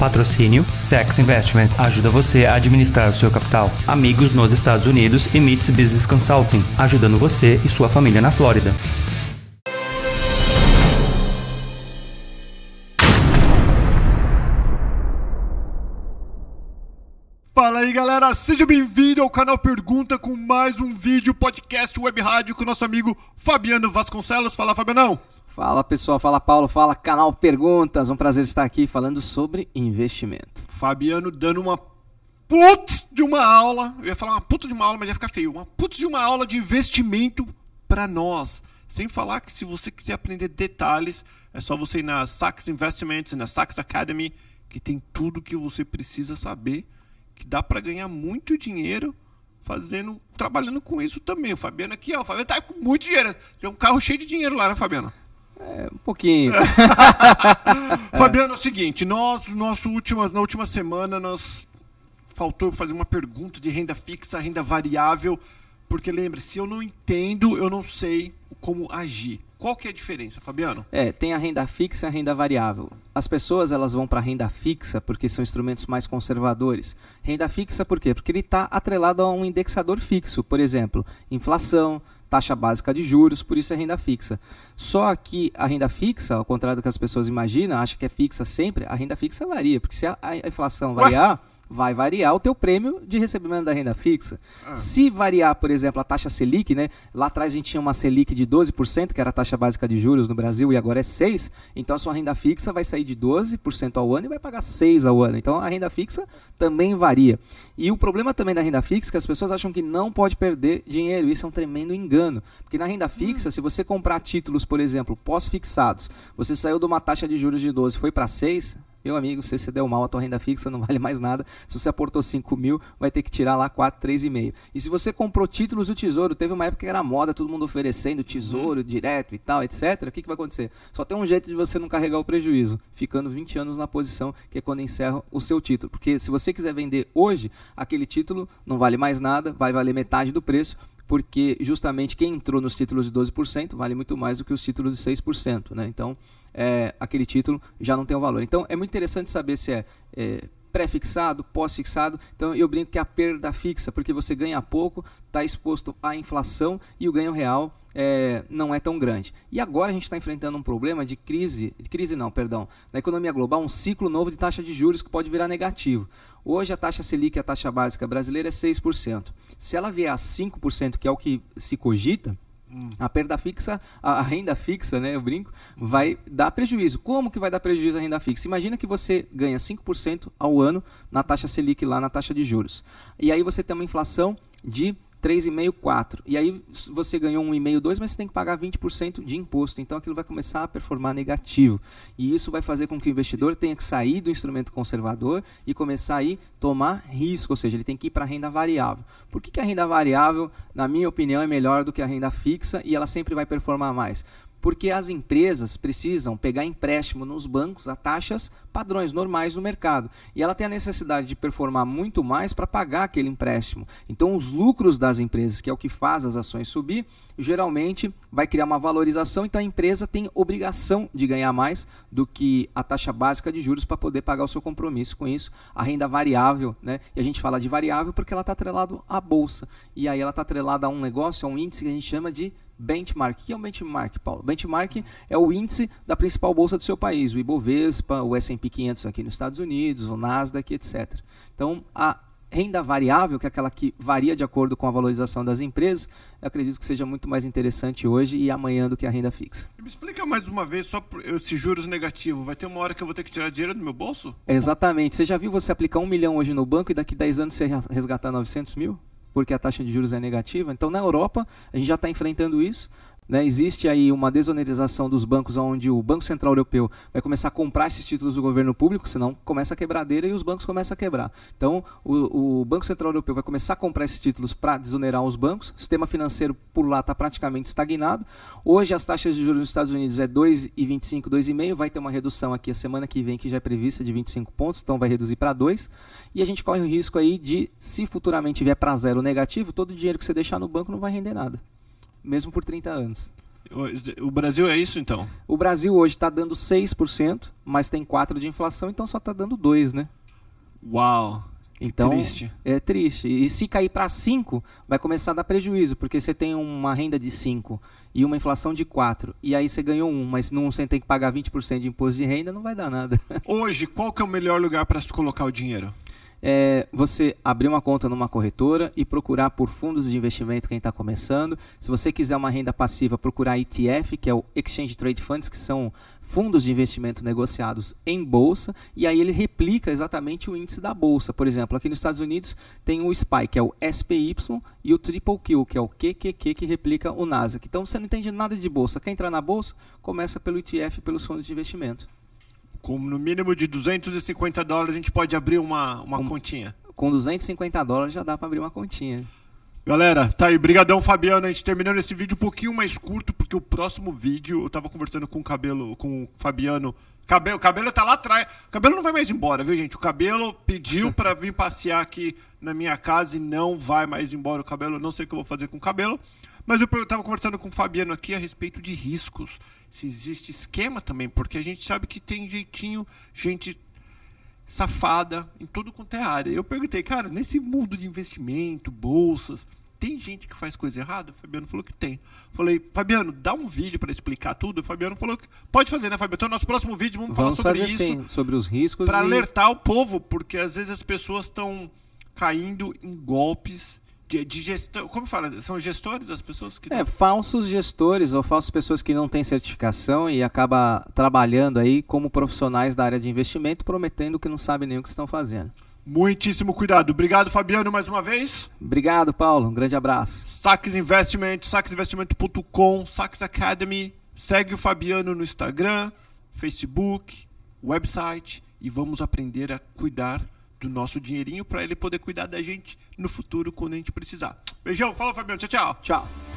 Patrocínio Sex Investment ajuda você a administrar o seu capital. Amigos nos Estados Unidos e Meets Business Consulting, ajudando você e sua família na Flórida. Fala aí galera, seja bem-vindo ao canal Pergunta com mais um vídeo, podcast, web rádio com o nosso amigo Fabiano Vasconcelos. Fala Fabianão! Fala pessoal, fala Paulo, fala canal Perguntas. Um prazer estar aqui falando sobre investimento. Fabiano dando uma putz de uma aula. Eu ia falar uma puta de uma aula, mas ia ficar feio. Uma putz de uma aula de investimento para nós. Sem falar que se você quiser aprender detalhes, é só você ir na Sachs Investments, na Sachs Academy, que tem tudo que você precisa saber, que dá para ganhar muito dinheiro fazendo, trabalhando com isso também. O Fabiano aqui, ó, o Fabiano tá com muito dinheiro. Tem um carro cheio de dinheiro lá, né, Fabiano? É, um pouquinho. Fabiano, é o seguinte, nós, nosso últimas, na última semana, nós faltou fazer uma pergunta de renda fixa, renda variável, porque lembre, se eu não entendo, eu não sei como agir. Qual que é a diferença, Fabiano? É, tem a renda fixa e a renda variável. As pessoas elas vão para a renda fixa porque são instrumentos mais conservadores. Renda fixa por quê? Porque ele está atrelado a um indexador fixo, por exemplo, inflação, taxa básica de juros, por isso é renda fixa. Só que a renda fixa, ao contrário do que as pessoas imaginam, acham que é fixa sempre, a renda fixa varia, porque se a, a inflação variar, Ué? Vai variar o teu prêmio de recebimento da renda fixa. Ah. Se variar, por exemplo, a taxa Selic, né? Lá atrás a gente tinha uma Selic de 12%, que era a taxa básica de juros no Brasil, e agora é 6%. Então a sua renda fixa vai sair de 12% ao ano e vai pagar 6% ao ano. Então a renda fixa também varia. E o problema também da renda fixa é que as pessoas acham que não pode perder dinheiro. Isso é um tremendo engano. Porque na renda fixa, hum. se você comprar títulos, por exemplo, pós-fixados, você saiu de uma taxa de juros de 12 foi para 6, meu amigo, se você deu mal, a tua renda fixa não vale mais nada. Se você aportou 5 mil, vai ter que tirar lá 4, 3,5. E se você comprou títulos do Tesouro, teve uma época que era moda, todo mundo oferecendo Tesouro uhum. direto e tal, etc. O que, que vai acontecer? Só tem um jeito de você não carregar o prejuízo, ficando 20 anos na posição, que é quando encerra o seu título. Porque se você quiser vender hoje, aquele título não vale mais nada, vai valer metade do preço, porque justamente quem entrou nos títulos de 12% vale muito mais do que os títulos de 6%. Né? Então, é, aquele título já não tem o valor. Então é muito interessante saber se é, é pré-fixado, pós-fixado. Então eu brinco que é a perda fixa, porque você ganha pouco, está exposto à inflação e o ganho real é, não é tão grande. E agora a gente está enfrentando um problema de crise, crise não, perdão, na economia global, um ciclo novo de taxa de juros que pode virar negativo. Hoje a taxa Selic, a taxa básica brasileira é 6%. Se ela vier a 5%, que é o que se cogita, a perda fixa, a, renda fixa, né, eu brinco, vai dar prejuízo. Como que vai dar prejuízo a renda fixa? Imagina que você ganha 5% ao ano na taxa Selic lá na taxa de juros. E aí você tem uma inflação de 3,5, 4. E aí você ganhou 1,5, 2, mas você tem que pagar 20% de imposto. Então aquilo vai começar a performar negativo. E isso vai fazer com que o investidor tenha que sair do instrumento conservador e começar a ir tomar risco, ou seja, ele tem que ir para a renda variável. Por que, que a renda variável, na minha opinião, é melhor do que a renda fixa e ela sempre vai performar mais? Porque as empresas precisam pegar empréstimo nos bancos a taxas padrões normais no mercado. E ela tem a necessidade de performar muito mais para pagar aquele empréstimo. Então, os lucros das empresas, que é o que faz as ações subir, geralmente vai criar uma valorização. Então, a empresa tem obrigação de ganhar mais do que a taxa básica de juros para poder pagar o seu compromisso com isso. A renda variável, né? E a gente fala de variável porque ela está atrelada à bolsa. E aí ela está atrelada a um negócio, a um índice que a gente chama de benchmark. O que é um benchmark, Paulo? Benchmark é o índice da principal bolsa do seu país, o Ibovespa, o S&P 500 aqui nos Estados Unidos, o Nasdaq, etc. Então, a renda variável, que é aquela que varia de acordo com a valorização das empresas, eu acredito que seja muito mais interessante hoje e amanhã do que a renda fixa. Me explica mais uma vez, só esse juros negativo, vai ter uma hora que eu vou ter que tirar dinheiro do meu bolso? Exatamente. Você já viu você aplicar um milhão hoje no banco e daqui 10 anos você resgatar 900 mil? Porque a taxa de juros é negativa. Então, na Europa, a gente já está enfrentando isso. Né? Existe aí uma desonerização dos bancos, onde o Banco Central Europeu vai começar a comprar esses títulos do governo público, senão começa a quebradeira e os bancos começam a quebrar. Então, o, o Banco Central Europeu vai começar a comprar esses títulos para desonerar os bancos. O sistema financeiro por lá está praticamente estagnado. Hoje, as taxas de juros nos Estados Unidos é 2,25, 2,5. Vai ter uma redução aqui a semana que vem, que já é prevista, de 25 pontos, então vai reduzir para 2. E a gente corre o risco aí de, se futuramente vier para zero negativo, todo o dinheiro que você deixar no banco não vai render nada mesmo por 30 anos. O- Brasil é isso, então? O Brasil hoje está dando 6%, mas tem 4% de inflação, então só está dando 2%, né? Uau. Então, triste. É triste. E se cair para 5, vai começar a dar prejuízo, porque você tem uma renda de 5 e uma inflação de 4, e aí você ganhou 1, mas não você tem que pagar 20% de imposto de renda, não vai dar nada. Hoje, qual que é o melhor lugar para se colocar o dinheiro? É você abrir uma conta numa corretora e procurar por fundos de investimento quem está começando. Se você quiser uma renda passiva, procurar ETF, que é o Exchange Trade Funds, que são fundos de investimento negociados em bolsa, e aí ele replica exatamente o índice da bolsa. Por exemplo, aqui nos Estados Unidos tem o SPY, que é o SPY, e o Triple Q, que é o QQQ, que replica o Nasdaq. Então você não entende nada de bolsa. Quer entrar na bolsa? Começa pelo ETF, pelos fundos de investimento. Com no mínimo de 250 dólares, a gente pode abrir uma, uma Um- continha. Com 250 dólares já dá para abrir uma continha. Galera, tá aí, brigadão Fabiano, a gente terminando esse vídeo um pouquinho mais curto, porque o próximo vídeo, eu tava conversando com o Cabelo, com o Fabiano, Cabelo, o Cabelo tá lá atrás, o Cabelo não vai mais embora, viu gente, o Cabelo pediu pra vir passear aqui na minha casa e não vai mais embora o Cabelo, eu não sei o que eu vou fazer com o Cabelo, mas eu eu tava conversando com o Fabiano aqui a respeito de riscos, se existe esquema também, porque a gente sabe que tem jeitinho, gente safada em tudo quanto é área. Eu perguntei, cara, nesse mundo de investimento, bolsas, tem gente que faz coisa errada? O Fabiano falou que tem. Falei, Fabiano, dá um vídeo para explicar tudo. O Fabiano falou que pode fazer, né, Fabiano? Então, nosso próximo vídeo vamos, Vamos falar sobre isso sim, sobre os riscos. para e- alertar o povo, porque às vezes as pessoas estão caindo em golpes de, de gestão. Como fala? São gestores as pessoas que É, falsos gestores ou falsas pessoas que não têm certificação e acaba trabalhando aí como profissionais da área de investimento, prometendo que não sabem nem o que estão fazendo. Muitíssimo cuidado. Obrigado, Fabiano, mais uma vez. Obrigado, Paulo. Um grande abraço. Saques Investimentos, saquesinvestimento.com, Saques Academy. Segue o Fabiano no Instagram, Facebook, website e vamos aprender a cuidar do nosso dinheirinho para ele poder cuidar da gente no futuro quando a gente precisar. Beijão, fala Fabiano, tchau, tchau. Tchau.